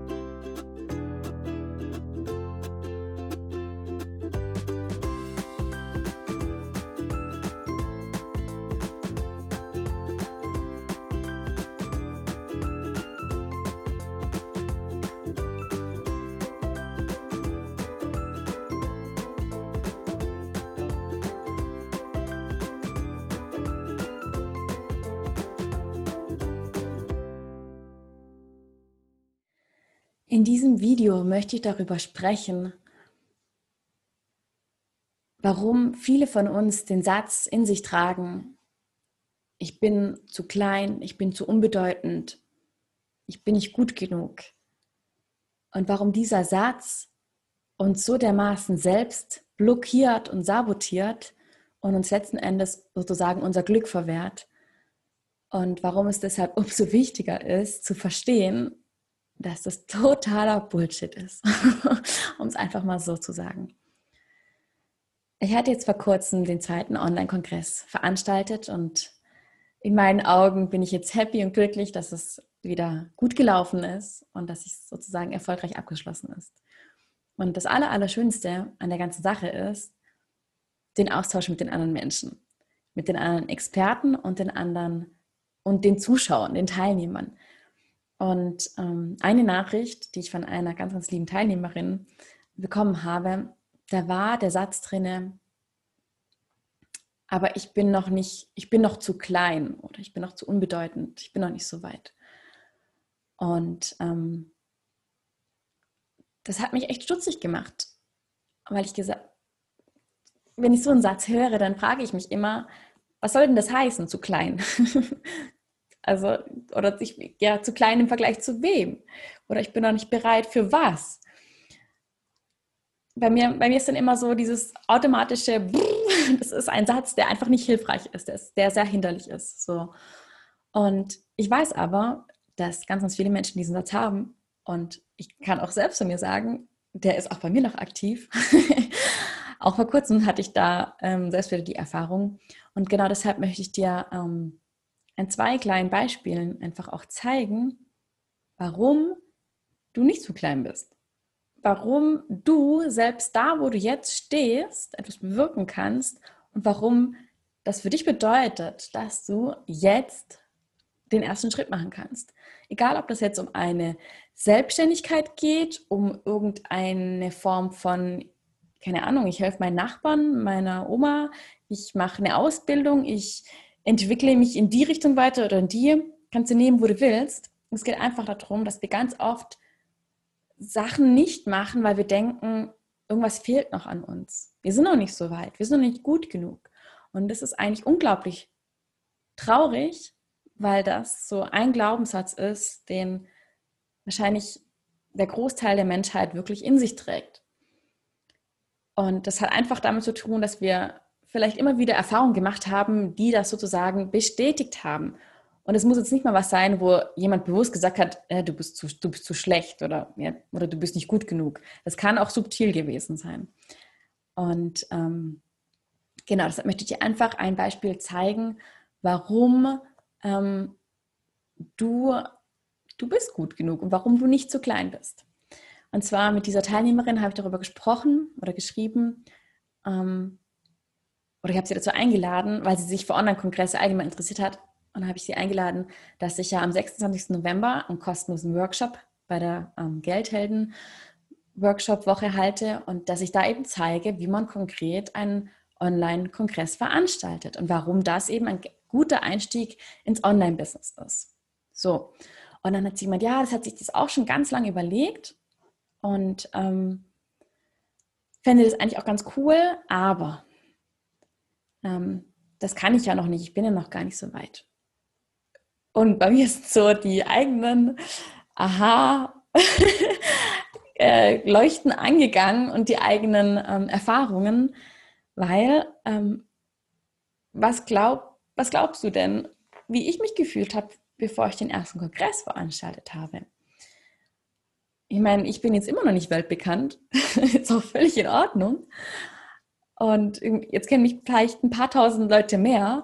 you In diesem Video möchte ich darüber sprechen, warum viele von uns den Satz in sich tragen, ich bin zu klein, ich bin zu unbedeutend, ich bin nicht gut genug. Und warum dieser Satz uns so dermaßen selbst blockiert und sabotiert und uns letzten Endes sozusagen unser Glück verwehrt. Und warum es deshalb umso wichtiger ist zu verstehen, dass das totaler Bullshit ist, um es einfach mal so zu sagen. Ich hatte jetzt vor kurzem den zweiten Online-Kongress veranstaltet und in meinen Augen bin ich jetzt happy und glücklich, dass es wieder gut gelaufen ist und dass es sozusagen erfolgreich abgeschlossen ist. Und das Allerschönste an der ganzen Sache ist den Austausch mit den anderen Menschen, mit den anderen Experten und den anderen und den Zuschauern, den Teilnehmern. Und ähm, eine Nachricht, die ich von einer ganz, ganz lieben Teilnehmerin bekommen habe, da war der Satz drinne, aber ich bin noch nicht, ich bin noch zu klein oder ich bin noch zu unbedeutend, ich bin noch nicht so weit. Und ähm, das hat mich echt stutzig gemacht, weil ich gesagt, wenn ich so einen Satz höre, dann frage ich mich immer, was soll denn das heißen, zu klein? Also, oder ich, ja, zu klein im Vergleich zu wem? Oder ich bin noch nicht bereit für was? Bei mir, bei mir ist dann immer so dieses automatische, das ist ein Satz, der einfach nicht hilfreich ist, der, der sehr hinderlich ist. So. Und ich weiß aber, dass ganz, ganz viele Menschen diesen Satz haben. Und ich kann auch selbst von mir sagen, der ist auch bei mir noch aktiv. auch vor kurzem hatte ich da ähm, selbst wieder die Erfahrung. Und genau deshalb möchte ich dir ähm, an zwei kleinen Beispielen einfach auch zeigen, warum du nicht zu klein bist. Warum du selbst da, wo du jetzt stehst, etwas bewirken kannst und warum das für dich bedeutet, dass du jetzt den ersten Schritt machen kannst. Egal, ob das jetzt um eine Selbstständigkeit geht, um irgendeine Form von, keine Ahnung, ich helfe meinen Nachbarn, meiner Oma, ich mache eine Ausbildung, ich entwickle mich in die Richtung weiter oder in die, kannst du nehmen, wo du willst. Es geht einfach darum, dass wir ganz oft Sachen nicht machen, weil wir denken, irgendwas fehlt noch an uns. Wir sind noch nicht so weit, wir sind noch nicht gut genug. Und das ist eigentlich unglaublich traurig, weil das so ein Glaubenssatz ist, den wahrscheinlich der Großteil der Menschheit wirklich in sich trägt. Und das hat einfach damit zu tun, dass wir vielleicht immer wieder Erfahrungen gemacht haben, die das sozusagen bestätigt haben. Und es muss jetzt nicht mal was sein, wo jemand bewusst gesagt hat, äh, du, bist zu, du bist zu schlecht oder, ja, oder du bist nicht gut genug. Das kann auch subtil gewesen sein. Und ähm, genau, deshalb möchte ich dir einfach ein Beispiel zeigen, warum ähm, du, du bist gut genug und warum du nicht zu klein bist. Und zwar mit dieser Teilnehmerin habe ich darüber gesprochen oder geschrieben, ähm, oder ich habe sie dazu eingeladen, weil sie sich für Online-Kongresse allgemein interessiert hat. Und dann habe ich sie eingeladen, dass ich ja am 26. November einen kostenlosen Workshop bei der ähm, Geldhelden Workshop-Woche halte und dass ich da eben zeige, wie man konkret einen Online-Kongress veranstaltet und warum das eben ein guter Einstieg ins Online-Business ist. So, und dann hat sie gemeint, ja, das hat sich das auch schon ganz lange überlegt und ähm, fände das eigentlich auch ganz cool, aber das kann ich ja noch nicht, ich bin ja noch gar nicht so weit. Und bei mir sind so die eigenen Aha, äh, Leuchten angegangen und die eigenen ähm, Erfahrungen, weil ähm, was, glaub, was glaubst du denn, wie ich mich gefühlt habe, bevor ich den ersten Kongress veranstaltet habe? Ich meine, ich bin jetzt immer noch nicht weltbekannt, ist auch völlig in Ordnung. Und jetzt kennen mich vielleicht ein paar tausend Leute mehr,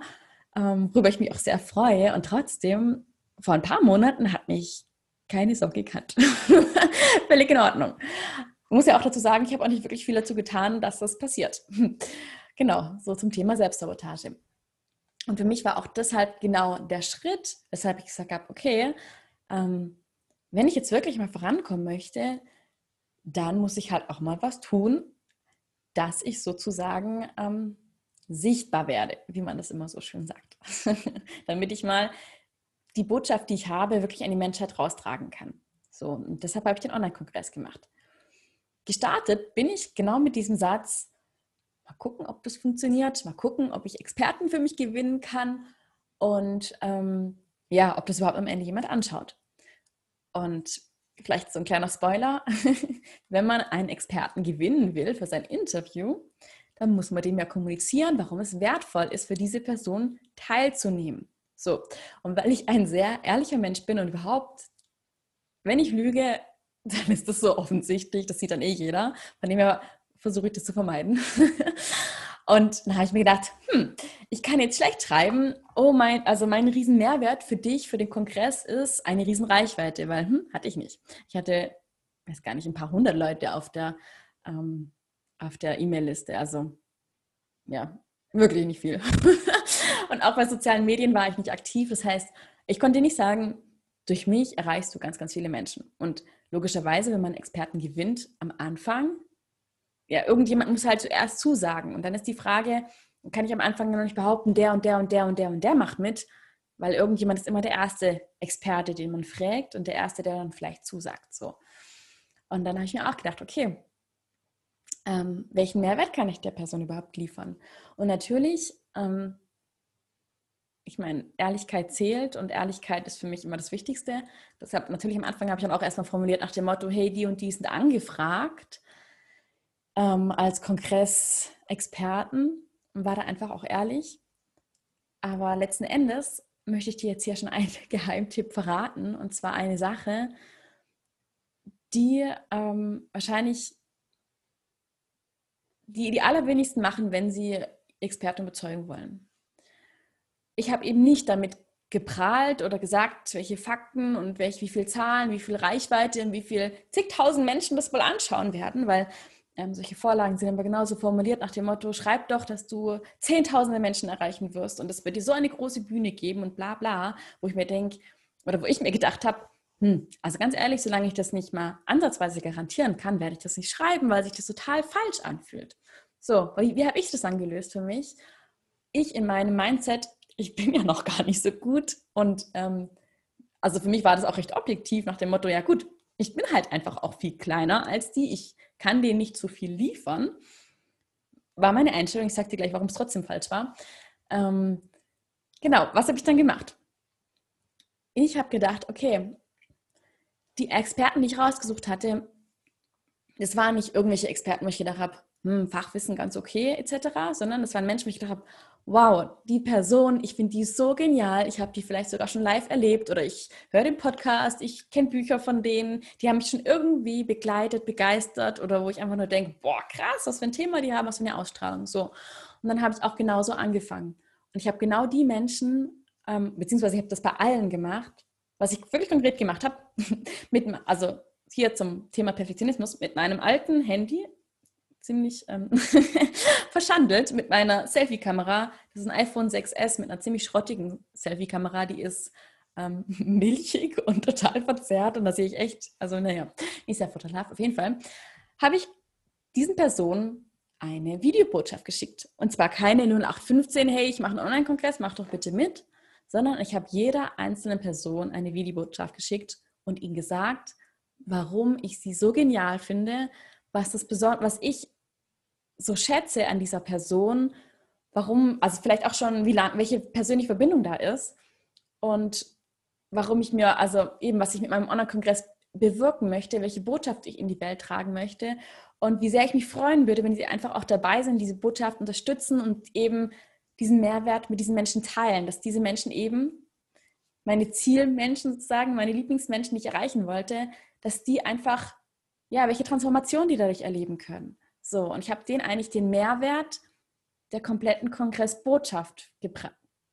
ähm, worüber ich mich auch sehr freue. Und trotzdem, vor ein paar Monaten hat mich keine Socke gekannt. Völlig in Ordnung. Muss ja auch dazu sagen, ich habe auch nicht wirklich viel dazu getan, dass das passiert. genau, so zum Thema Selbstsabotage. Und für mich war auch deshalb genau der Schritt, weshalb ich gesagt habe, okay, ähm, wenn ich jetzt wirklich mal vorankommen möchte, dann muss ich halt auch mal was tun, dass ich sozusagen ähm, sichtbar werde, wie man das immer so schön sagt. Damit ich mal die Botschaft, die ich habe, wirklich an die Menschheit raustragen kann. So, deshalb habe ich den Online-Kongress gemacht. Gestartet bin ich genau mit diesem Satz, mal gucken, ob das funktioniert, mal gucken, ob ich Experten für mich gewinnen kann und ähm, ja, ob das überhaupt am Ende jemand anschaut. Und vielleicht so ein kleiner Spoiler, wenn man einen Experten gewinnen will für sein Interview, dann muss man dem ja kommunizieren, warum es wertvoll ist, für diese Person teilzunehmen. So, und weil ich ein sehr ehrlicher Mensch bin und überhaupt, wenn ich lüge, dann ist das so offensichtlich, das sieht dann eh jeder. Von dem her versuche ich das zu vermeiden. Und dann habe ich mir gedacht, hm, ich kann jetzt schlecht schreiben, oh mein, also mein riesen für dich, für den Kongress ist eine riesen Reichweite, weil hm, hatte ich nicht. Ich hatte, weiß gar nicht, ein paar hundert Leute auf der ähm, auf der E-Mail-Liste. Also ja, wirklich nicht viel. und auch bei sozialen Medien war ich nicht aktiv. Das heißt, ich konnte nicht sagen, durch mich erreichst du ganz, ganz viele Menschen. Und logischerweise, wenn man Experten gewinnt, am Anfang ja, irgendjemand muss halt zuerst zusagen. Und dann ist die Frage, kann ich am Anfang noch nicht behaupten, der und der und der und der und der macht mit, weil irgendjemand ist immer der erste Experte, den man fragt und der erste, der dann vielleicht zusagt. So. Und dann habe ich mir auch gedacht, okay, ähm, welchen Mehrwert kann ich der Person überhaupt liefern? Und natürlich, ähm, ich meine, Ehrlichkeit zählt und Ehrlichkeit ist für mich immer das Wichtigste. Deshalb natürlich am Anfang habe ich dann auch erstmal formuliert nach dem Motto, hey, die und die sind angefragt ähm, als Kongressexperten und war da einfach auch ehrlich. Aber letzten Endes möchte ich dir jetzt hier schon einen Geheimtipp verraten und zwar eine Sache, die ähm, wahrscheinlich die, die allerwenigsten machen, wenn sie Experten überzeugen wollen. Ich habe eben nicht damit geprahlt oder gesagt, welche Fakten und welche, wie viel Zahlen, wie viel Reichweite und wie viel zigtausend Menschen das wohl anschauen werden, weil ähm, solche Vorlagen sind aber genauso formuliert nach dem Motto, schreib doch, dass du zehntausende Menschen erreichen wirst und es wird dir so eine große Bühne geben und bla bla, wo ich mir denke, oder wo ich mir gedacht habe, hm, also ganz ehrlich, solange ich das nicht mal ansatzweise garantieren kann, werde ich das nicht schreiben, weil sich das total falsch anfühlt. So, wie, wie habe ich das dann gelöst für mich? Ich in meinem Mindset, ich bin ja noch gar nicht so gut und ähm, also für mich war das auch recht objektiv nach dem Motto, ja gut, ich bin halt einfach auch viel kleiner als die. Ich kann denen nicht so viel liefern, war meine Einstellung. Ich dir gleich, warum es trotzdem falsch war. Ähm, genau, was habe ich dann gemacht? Ich habe gedacht, okay, die Experten, die ich rausgesucht hatte, das waren nicht irgendwelche Experten, wo ich gedacht habe, hm, Fachwissen ganz okay etc., sondern das waren Menschen, wo ich gedacht habe, wow, die Person, ich finde die so genial, ich habe die vielleicht sogar schon live erlebt oder ich höre den Podcast, ich kenne Bücher von denen, die haben mich schon irgendwie begleitet, begeistert oder wo ich einfach nur denke, boah, krass, was für ein Thema die haben, was für eine Ausstrahlung, so. Und dann habe ich auch genauso angefangen. Und ich habe genau die Menschen, ähm, beziehungsweise ich habe das bei allen gemacht, was ich wirklich konkret gemacht habe, mit, also hier zum Thema Perfektionismus, mit meinem alten Handy ziemlich ähm, verschandelt mit meiner Selfie-Kamera. Das ist ein iPhone 6S mit einer ziemlich schrottigen Selfie-Kamera, die ist ähm, milchig und total verzerrt und da sehe ich echt, also naja, nicht sehr vorteilhaft. Auf jeden Fall habe ich diesen Personen eine Videobotschaft geschickt. Und zwar keine 0815, hey, ich mache einen Online-Kongress, mach doch bitte mit, sondern ich habe jeder einzelnen Person eine Videobotschaft geschickt und ihnen gesagt, warum ich sie so genial finde, was das was ich so schätze an dieser Person, warum, also vielleicht auch schon, wie lang, welche persönliche Verbindung da ist und warum ich mir, also eben, was ich mit meinem Online-Kongress bewirken möchte, welche Botschaft ich in die Welt tragen möchte und wie sehr ich mich freuen würde, wenn sie einfach auch dabei sind, diese Botschaft unterstützen und eben diesen Mehrwert mit diesen Menschen teilen, dass diese Menschen eben meine Zielmenschen sozusagen, meine Lieblingsmenschen, die ich erreichen wollte, dass die einfach ja, welche Transformation die dadurch erleben können. So, und ich habe denen eigentlich den Mehrwert der kompletten Kongressbotschaft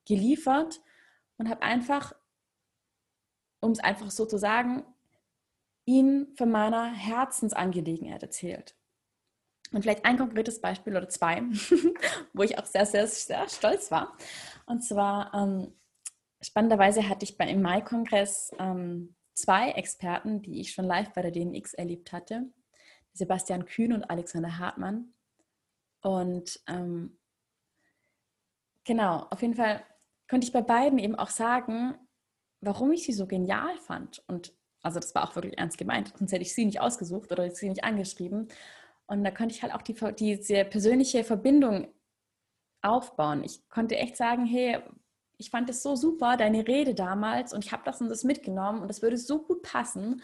geliefert und habe einfach, um es einfach so zu sagen, ihm von meiner Herzensangelegenheit erzählt. Und vielleicht ein konkretes Beispiel oder zwei, wo ich auch sehr, sehr, sehr stolz war. Und zwar, ähm, spannenderweise hatte ich beim Mai-Kongress ähm, zwei Experten, die ich schon live bei der DNX erlebt hatte. Sebastian Kühn und Alexander Hartmann. Und ähm, genau, auf jeden Fall konnte ich bei beiden eben auch sagen, warum ich sie so genial fand. Und also das war auch wirklich ernst gemeint, sonst hätte ich sie nicht ausgesucht oder sie nicht angeschrieben. Und da konnte ich halt auch die, diese persönliche Verbindung aufbauen. Ich konnte echt sagen, hey, ich fand es so super, deine Rede damals und ich habe das und das mitgenommen und das würde so gut passen.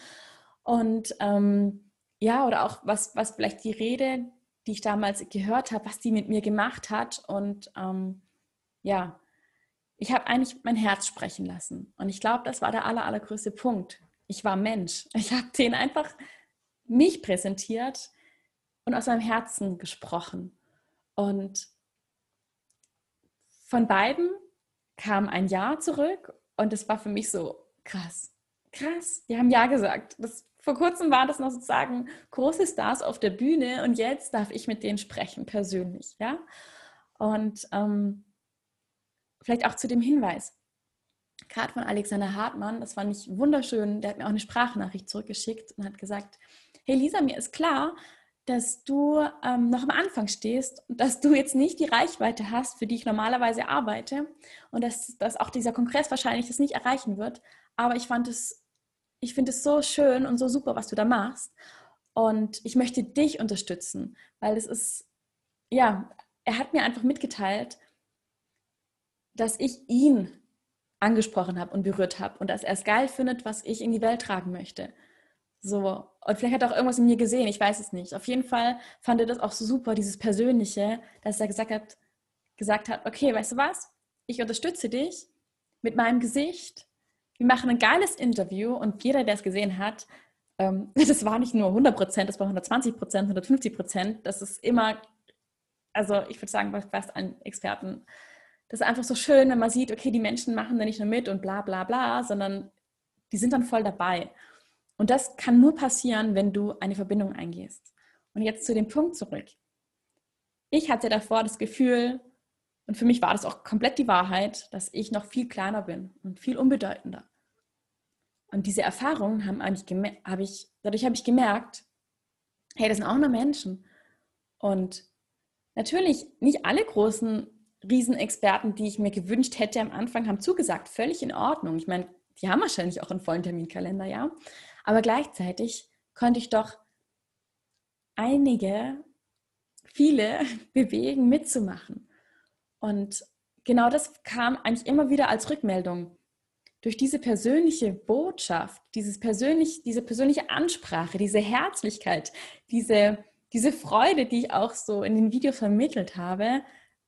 Und ähm, ja, oder auch was, was vielleicht die Rede, die ich damals gehört habe, was die mit mir gemacht hat. Und ähm, ja, ich habe eigentlich mein Herz sprechen lassen. Und ich glaube, das war der aller, allergrößte Punkt. Ich war Mensch. Ich habe denen einfach mich präsentiert und aus meinem Herzen gesprochen. Und von beiden kam ein Ja zurück und es war für mich so krass. Krass, die haben Ja gesagt. Das, vor kurzem war das noch sozusagen große Stars auf der Bühne und jetzt darf ich mit denen sprechen, persönlich. Ja? Und ähm, vielleicht auch zu dem Hinweis, gerade von Alexander Hartmann, das fand ich wunderschön, der hat mir auch eine Sprachnachricht zurückgeschickt und hat gesagt, hey Lisa, mir ist klar, dass du ähm, noch am Anfang stehst und dass du jetzt nicht die Reichweite hast, für die ich normalerweise arbeite und dass, dass auch dieser Kongress wahrscheinlich das nicht erreichen wird. Aber ich fand es, ich finde es so schön und so super, was du da machst. Und ich möchte dich unterstützen, weil es ist, ja, er hat mir einfach mitgeteilt, dass ich ihn angesprochen habe und berührt habe und dass er es geil findet, was ich in die Welt tragen möchte. So, und vielleicht hat er auch irgendwas in mir gesehen, ich weiß es nicht. Auf jeden Fall fand er das auch so super, dieses Persönliche, dass er gesagt hat, gesagt hat, okay, weißt du was? Ich unterstütze dich mit meinem Gesicht. Wir machen ein geiles Interview und jeder, der es gesehen hat, ähm, das war nicht nur 100 Prozent, das war 120 Prozent, 150 Prozent. Das ist immer, also ich würde sagen, fast ein Experten. Das ist einfach so schön, wenn man sieht, okay, die Menschen machen da nicht nur mit und bla bla bla, sondern die sind dann voll dabei. Und das kann nur passieren, wenn du eine Verbindung eingehst. Und jetzt zu dem Punkt zurück. Ich hatte davor das Gefühl, und für mich war das auch komplett die Wahrheit, dass ich noch viel kleiner bin und viel unbedeutender. Und diese Erfahrungen haben eigentlich habe ich, dadurch habe ich gemerkt, hey, das sind auch nur Menschen. Und natürlich, nicht alle großen Riesenexperten, die ich mir gewünscht hätte am Anfang, haben zugesagt. Völlig in Ordnung. Ich meine, die haben wahrscheinlich auch einen vollen Terminkalender, ja. Aber gleichzeitig konnte ich doch einige, viele bewegen, mitzumachen. Und genau das kam eigentlich immer wieder als Rückmeldung. Durch diese persönliche Botschaft, dieses persönlich, diese persönliche Ansprache, diese Herzlichkeit, diese, diese Freude, die ich auch so in den Videos vermittelt habe,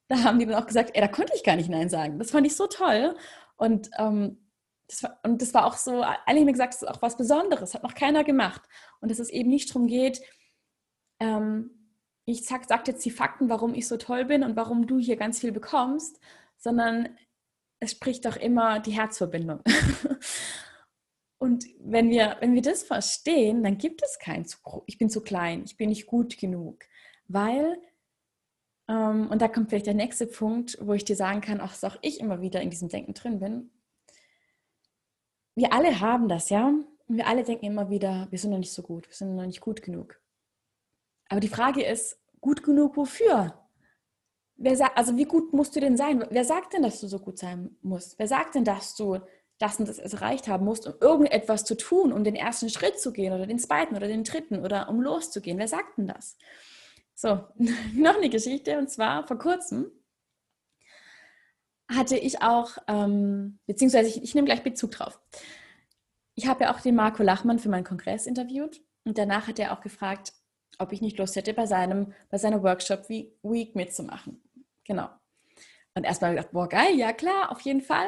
da haben die dann auch gesagt, ey, da konnte ich gar nicht Nein sagen. Das fand ich so toll. Und ähm, das war, und das war auch so, alle haben mir gesagt, das ist auch was Besonderes, hat noch keiner gemacht. Und dass es eben nicht darum geht, ähm, ich sag, sag jetzt die Fakten, warum ich so toll bin und warum du hier ganz viel bekommst, sondern es spricht doch immer die Herzverbindung. und wenn wir, wenn wir das verstehen, dann gibt es kein zu, ich bin zu klein, ich bin nicht gut genug, weil ähm, und da kommt vielleicht der nächste Punkt, wo ich dir sagen kann, auch, dass auch ich immer wieder in diesem Denken drin bin wir alle haben das, ja. Und wir alle denken immer wieder, wir sind noch nicht so gut, wir sind noch nicht gut genug. Aber die Frage ist, gut genug wofür? Wer also wie gut musst du denn sein? Wer sagt denn, dass du so gut sein musst? Wer sagt denn, dass du das und das erreicht haben musst, um irgendetwas zu tun, um den ersten Schritt zu gehen oder den zweiten oder den dritten oder um loszugehen? Wer sagt denn das? So, noch eine Geschichte und zwar vor kurzem hatte ich auch, ähm, beziehungsweise ich, ich nehme gleich Bezug drauf. Ich habe ja auch den Marco Lachmann für meinen Kongress interviewt und danach hat er auch gefragt, ob ich nicht Lust hätte, bei, seinem, bei seiner Workshop Week mitzumachen. Genau. Und erstmal gedacht, boah, geil, ja klar, auf jeden Fall.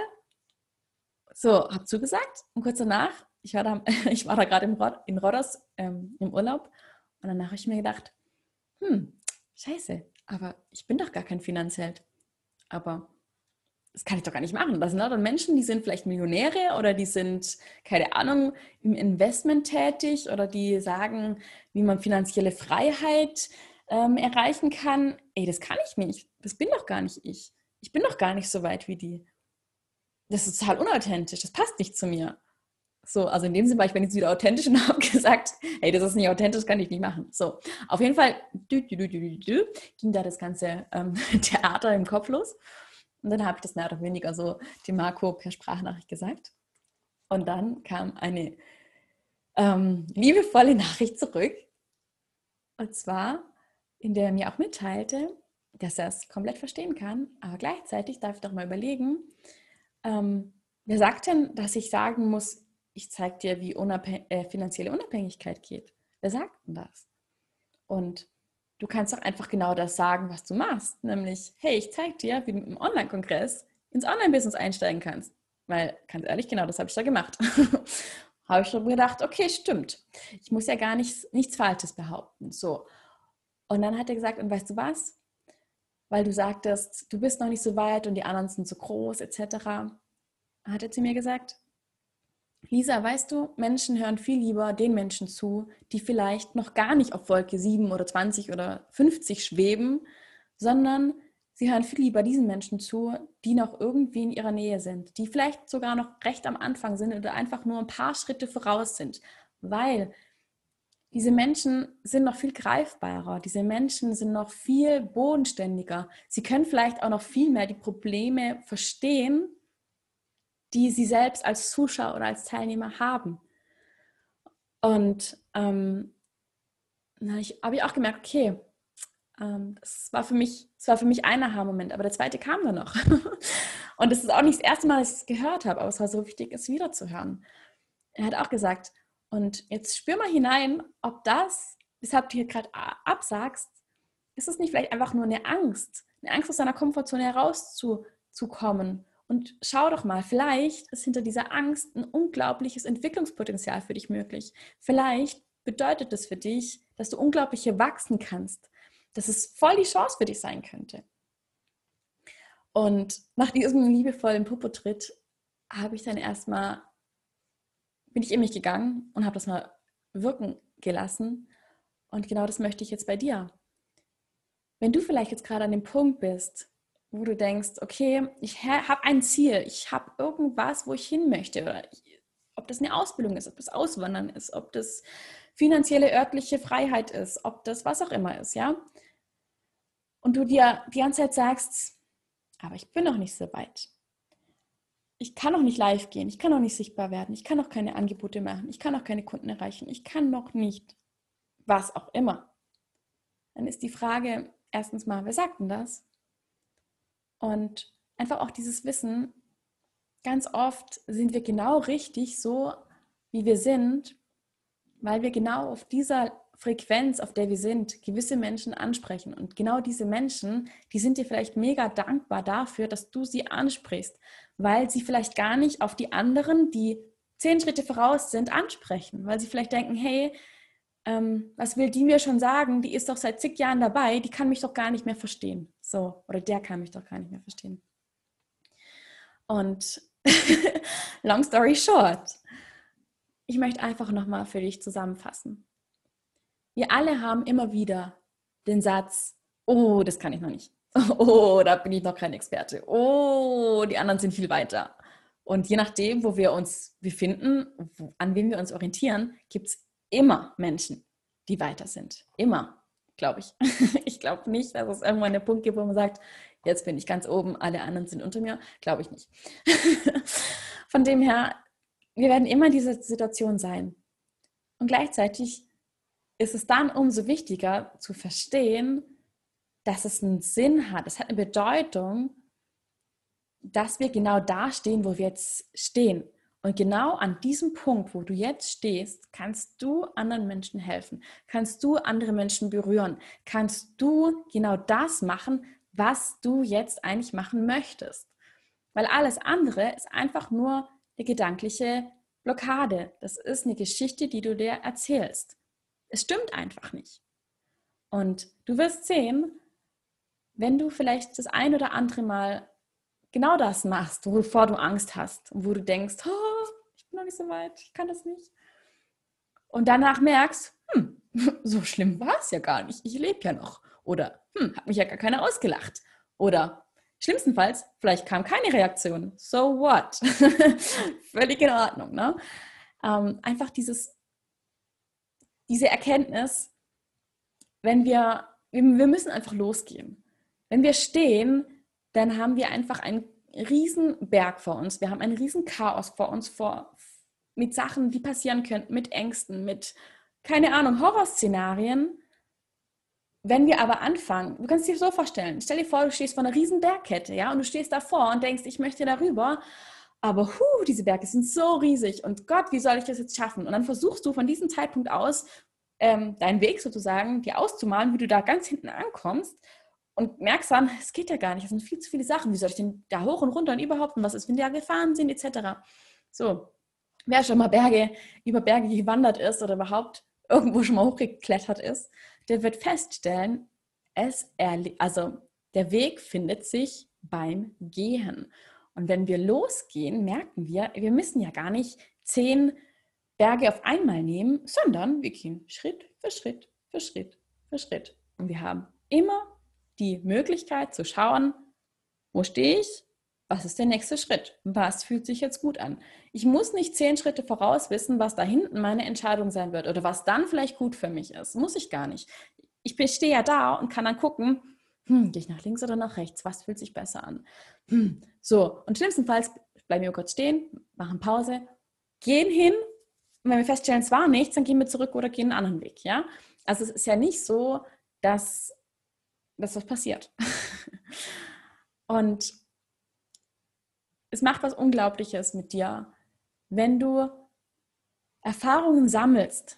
So, habe zugesagt und kurz danach, ich war da, ich war da gerade in Rodos ähm, im Urlaub und danach habe ich mir gedacht, hm, scheiße, aber ich bin doch gar kein Finanzheld. Aber das kann ich doch gar nicht machen. Das sind dann Menschen, die sind vielleicht Millionäre oder die sind, keine Ahnung, im Investment tätig oder die sagen, wie man finanzielle Freiheit ähm, erreichen kann. Ey, das kann ich nicht. Das bin doch gar nicht ich. Ich bin doch gar nicht so weit wie die. Das ist total unauthentisch. Das passt nicht zu mir. So, also in dem Sinne war ich jetzt wieder authentisch und habe gesagt, hey, das ist nicht authentisch, kann ich nicht machen. So, auf jeden Fall dü, dü, dü, ging da das ganze ähm, Theater im Kopf los. Und dann habe ich das mehr oder weniger so dem Marco per Sprachnachricht gesagt. Und dann kam eine ähm, liebevolle Nachricht zurück. Und zwar, in der er mir auch mitteilte, dass er es komplett verstehen kann, aber gleichzeitig darf ich doch mal überlegen, ähm, wer sagt denn, dass ich sagen muss, ich zeige dir, wie unabhäng äh, finanzielle Unabhängigkeit geht? Wer sagt denn das? Und du kannst doch einfach genau das sagen, was du machst. Nämlich, hey, ich zeige dir, wie du im Online-Kongress ins Online-Business einsteigen kannst. Weil, ganz ehrlich, genau das habe ich da gemacht. habe ich schon gedacht, okay, stimmt. Ich muss ja gar nichts, nichts Falsches behaupten. So. Und dann hat er gesagt, und weißt du was? Weil du sagtest, du bist noch nicht so weit und die anderen sind zu groß, etc. Hat er zu mir gesagt, Lisa, weißt du, Menschen hören viel lieber den Menschen zu, die vielleicht noch gar nicht auf Wolke 7 oder 20 oder 50 schweben, sondern sie hören viel lieber diesen Menschen zu, die noch irgendwie in ihrer Nähe sind, die vielleicht sogar noch recht am Anfang sind oder einfach nur ein paar Schritte voraus sind, weil diese Menschen sind noch viel greifbarer, diese Menschen sind noch viel bodenständiger. Sie können vielleicht auch noch viel mehr die Probleme verstehen, die sie selbst als Zuschauer oder als Teilnehmer haben. Und ähm, ich habe ich auch gemerkt, okay, ähm, das war für mich, das war für mich ein Aha-Moment, aber der zweite kam dann noch. Und das ist auch nicht das erste Mal, dass ich es gehört habe, aber es war so wichtig, es wieder zu hören. Er hat auch gesagt, und jetzt spür mal hinein, ob das, weshalb du hier gerade absagst, ist es nicht vielleicht einfach nur eine Angst, eine Angst aus deiner Komfortzone herauszukommen und schau doch mal, vielleicht ist hinter dieser Angst ein unglaubliches Entwicklungspotenzial für dich möglich. Vielleicht bedeutet das für dich, dass du unglaublich hier wachsen kannst, dass es voll die Chance für dich sein könnte. Und nach diesem liebevollen Popotritt habe ich dann erstmal, bin ich in mich gegangen und habe das mal wirken gelassen. Und genau das möchte ich jetzt bei dir. Wenn du vielleicht jetzt gerade an dem Punkt bist, wo du denkst, okay, ich habe ein Ziel, ich habe irgendwas, wo ich hin möchte. Ich, ob das eine Ausbildung ist, ob das Auswandern ist, ob das finanzielle örtliche Freiheit ist, ob das was auch immer ist, ja. Und du dir die ganze Zeit sagst, aber ich bin noch nicht so weit. Ich kann noch nicht live gehen, ich kann noch nicht sichtbar werden, ich kann noch keine Angebote machen, ich kann noch keine Kunden erreichen, ich kann noch nicht was auch immer. Dann ist die Frage erstens mal, wer sagt denn das? Und einfach auch dieses Wissen, ganz oft sind wir genau richtig so, wie wir sind, weil wir genau auf dieser Frequenz, auf der wir sind, gewisse Menschen ansprechen. Und genau diese Menschen, die sind dir vielleicht mega dankbar dafür, dass du sie ansprichst, weil sie vielleicht gar nicht auf die anderen, die zehn Schritte voraus sind, ansprechen, weil sie vielleicht denken, hey, ähm, was will die mir schon sagen? Die ist doch seit zig Jahren dabei, die kann mich doch gar nicht mehr verstehen. So, oder der kann mich doch gar nicht mehr verstehen. Und long story short, ich möchte einfach nochmal für dich zusammenfassen. Wir alle haben immer wieder den Satz, oh, das kann ich noch nicht. Oh, da bin ich noch kein Experte. Oh, die anderen sind viel weiter. Und je nachdem, wo wir uns befinden, an wem wir uns orientieren, gibt es immer Menschen, die weiter sind. Immer, glaube ich. glaube nicht, dass es irgendwann einen Punkt gibt, wo man sagt, jetzt bin ich ganz oben, alle anderen sind unter mir. Glaube ich nicht. Von dem her, wir werden immer in dieser Situation sein. Und gleichzeitig ist es dann umso wichtiger zu verstehen, dass es einen Sinn hat. Es hat eine Bedeutung, dass wir genau da stehen, wo wir jetzt stehen. Und genau an diesem Punkt, wo du jetzt stehst, kannst du anderen Menschen helfen, kannst du andere Menschen berühren, kannst du genau das machen, was du jetzt eigentlich machen möchtest. Weil alles andere ist einfach nur eine gedankliche Blockade. Das ist eine Geschichte, die du dir erzählst. Es stimmt einfach nicht. Und du wirst sehen, wenn du vielleicht das ein oder andere Mal genau das machst, wovor du Angst hast und wo du denkst, oh, noch nicht so weit, ich kann das nicht. Und danach merkst, hm, so schlimm war es ja gar nicht, ich lebe ja noch. Oder, hm, hat mich ja gar keiner ausgelacht. Oder, schlimmstenfalls, vielleicht kam keine Reaktion. So what? Völlig in Ordnung. Ne? Ähm, einfach dieses, diese Erkenntnis, wenn wir, wir müssen einfach losgehen. Wenn wir stehen, dann haben wir einfach einen riesen Berg vor uns. Wir haben ein riesen Chaos vor uns, vor, mit Sachen, die passieren könnten, mit Ängsten, mit, keine Ahnung, Horrorszenarien. Wenn wir aber anfangen, du kannst dir so vorstellen, stell dir vor, du stehst vor einer riesen Bergkette, ja, und du stehst davor und denkst, ich möchte darüber, aber hu, diese Berge sind so riesig und Gott, wie soll ich das jetzt schaffen? Und dann versuchst du von diesem Zeitpunkt aus, ähm, deinen Weg sozusagen, dir auszumalen, wie du da ganz hinten ankommst und merkst dann, es geht ja gar nicht, es sind viel zu viele Sachen, wie soll ich denn da hoch und runter und überhaupt und was ist, wenn die da gefahren sind, etc. So, wer schon mal Berge, über Berge gewandert ist oder überhaupt irgendwo schon mal hochgeklettert ist, der wird feststellen, es also der Weg findet sich beim Gehen. Und wenn wir losgehen, merken wir, wir müssen ja gar nicht zehn Berge auf einmal nehmen, sondern wir gehen Schritt für Schritt für Schritt für Schritt. Und wir haben immer die Möglichkeit zu schauen, wo stehe ich, was ist der nächste Schritt, was fühlt sich jetzt gut an. Ich muss nicht zehn Schritte voraus wissen, was da hinten meine Entscheidung sein wird oder was dann vielleicht gut für mich ist. Muss ich gar nicht. Ich stehe ja da und kann dann gucken, hm, gehe ich nach links oder nach rechts, was fühlt sich besser an. Hm, so, und schlimmstenfalls bleiben wir kurz stehen, machen Pause, gehen hin und wenn wir feststellen, es war nichts, dann gehen wir zurück oder gehen einen anderen Weg. Ja? Also es ist ja nicht so, dass dass das passiert. Und es macht was Unglaubliches mit dir, wenn du Erfahrungen sammelst,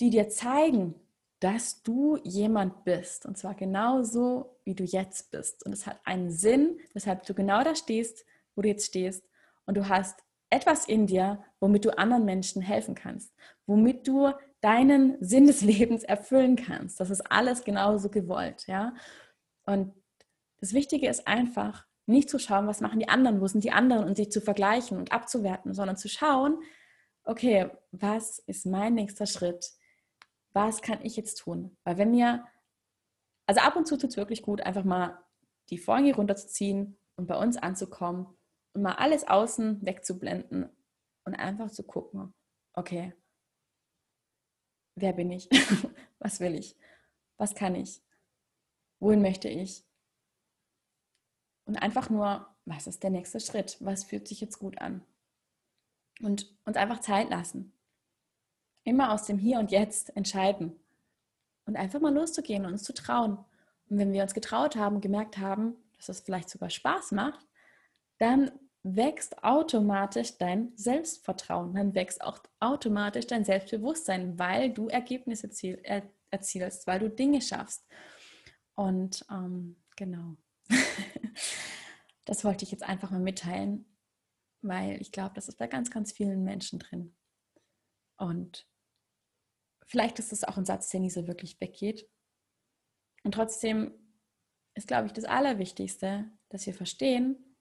die dir zeigen, dass du jemand bist. Und zwar genauso, wie du jetzt bist. Und es hat einen Sinn, weshalb du genau da stehst, wo du jetzt stehst. Und du hast etwas in dir, womit du anderen Menschen helfen kannst, womit du deinen Sinn des Lebens erfüllen kannst. Das ist alles genauso gewollt, ja. Und das Wichtige ist einfach, nicht zu schauen, was machen die anderen, wo sind die anderen und sich zu vergleichen und abzuwerten, sondern zu schauen, okay, was ist mein nächster Schritt? Was kann ich jetzt tun? Weil wenn mir, also ab und zu tut es wirklich gut, einfach mal die Vorhänge runterzuziehen und bei uns anzukommen und mal alles außen wegzublenden und einfach zu gucken, okay, wer bin ich? Was will ich? Was kann ich? Wohin möchte ich? Und einfach nur, was ist der nächste Schritt? Was fühlt sich jetzt gut an? Und uns einfach Zeit lassen. Immer aus dem Hier und Jetzt entscheiden. Und einfach mal loszugehen und uns zu trauen. Und wenn wir uns getraut haben, gemerkt haben, dass es vielleicht sogar Spaß macht, dann wächst automatisch dein Selbstvertrauen, dann wächst auch automatisch dein Selbstbewusstsein, weil du Ergebnisse erzielst, weil du Dinge schaffst. Und ähm, genau, das wollte ich jetzt einfach mal mitteilen, weil ich glaube, das ist bei ganz, ganz vielen Menschen drin. Und vielleicht ist es auch ein Satz, der nie so wirklich weggeht. Und trotzdem ist, glaube ich, das Allerwichtigste, dass wir verstehen,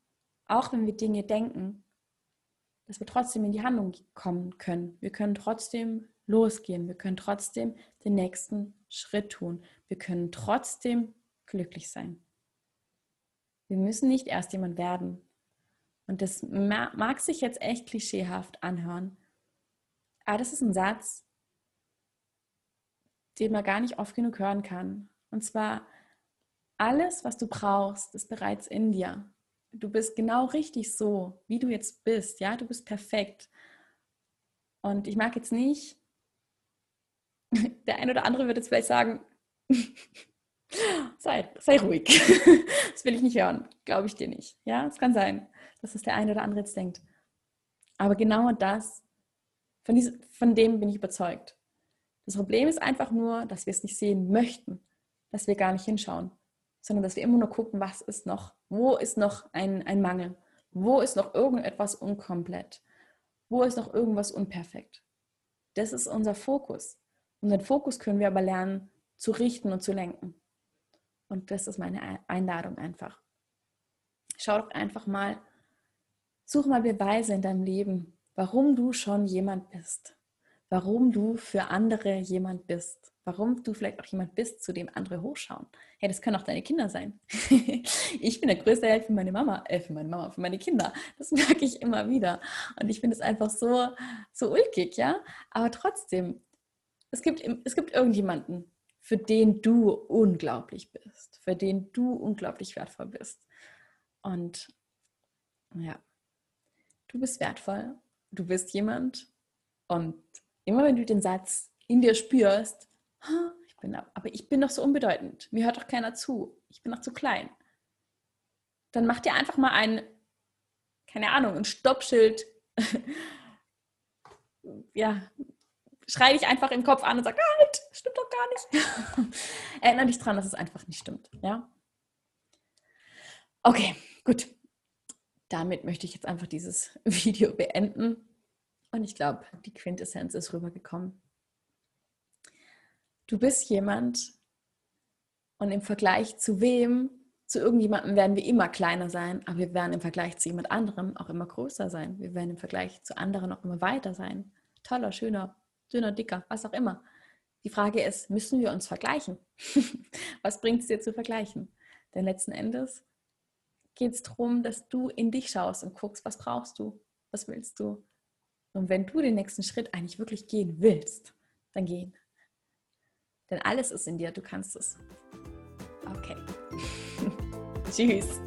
auch wenn wir Dinge denken, dass wir trotzdem in die Handlung kommen können. Wir können trotzdem losgehen. Wir können trotzdem den nächsten Schritt tun. Wir können trotzdem glücklich sein. Wir müssen nicht erst jemand werden. Und das mag sich jetzt echt klischeehaft anhören. Aber das ist ein Satz, den man gar nicht oft genug hören kann. Und zwar, alles, was du brauchst, ist bereits in dir. Du bist genau richtig so, wie du jetzt bist. Ja, du bist perfekt. Und ich mag jetzt nicht, der ein oder andere wird jetzt vielleicht sagen, sei, sei ruhig. das will ich nicht hören. Glaube ich dir nicht. Ja, es kann sein, dass es der eine oder andere jetzt denkt. Aber genau das, von, diesem, von dem bin ich überzeugt. Das Problem ist einfach nur, dass wir es nicht sehen möchten, dass wir gar nicht hinschauen, sondern dass wir immer nur gucken, was ist noch, wo ist noch ein, ein Mangel, wo ist noch irgendetwas unkomplett, wo ist noch irgendwas unperfekt. Das ist unser Fokus. Und den Fokus können wir aber lernen zu richten und zu lenken. Und das ist meine Einladung einfach. schau doch einfach mal, such mal Beweise in deinem Leben, warum du schon jemand bist, warum du für andere jemand bist, warum du vielleicht auch jemand bist, zu dem andere hochschauen. Hey, das können auch deine Kinder sein. ich bin der größte Held für meine Mama, äh, für meine Mama, für meine Kinder. Das merke ich immer wieder. Und ich finde es einfach so, so ulkig, ja. Aber trotzdem, es gibt, es gibt irgendjemanden, für den du unglaublich bist, für den du unglaublich wertvoll bist. Und ja, du bist wertvoll, du bist jemand. Und immer wenn du den Satz in dir spürst, ich bin, aber ich bin doch so unbedeutend, mir hört doch keiner zu, ich bin doch zu klein, dann mach dir einfach mal ein, keine Ahnung, ein Stoppschild. ja, schrei dich einfach im Kopf an und sag, halt, stimmt doch gar nicht. Erinnere dich daran, dass es einfach nicht stimmt. Ja? Okay, gut. Damit möchte ich jetzt einfach dieses Video beenden. Und ich glaube, die Quintessenz ist rübergekommen. Du bist jemand und im Vergleich zu wem, zu irgendjemandem werden wir immer kleiner sein, aber wir werden im Vergleich zu jemand anderem auch immer größer sein. Wir werden im Vergleich zu anderen auch immer weiter sein. Toller, schöner, dünner, dicker, was auch immer. Die Frage ist, müssen wir uns vergleichen? was bringt es dir zu vergleichen? Denn letzten Endes geht es darum, dass du in dich schaust und guckst, was brauchst du, was willst du. Und wenn du den nächsten Schritt eigentlich wirklich gehen willst, dann gehen. Denn alles ist in dir, du kannst es. Okay. Tschüss.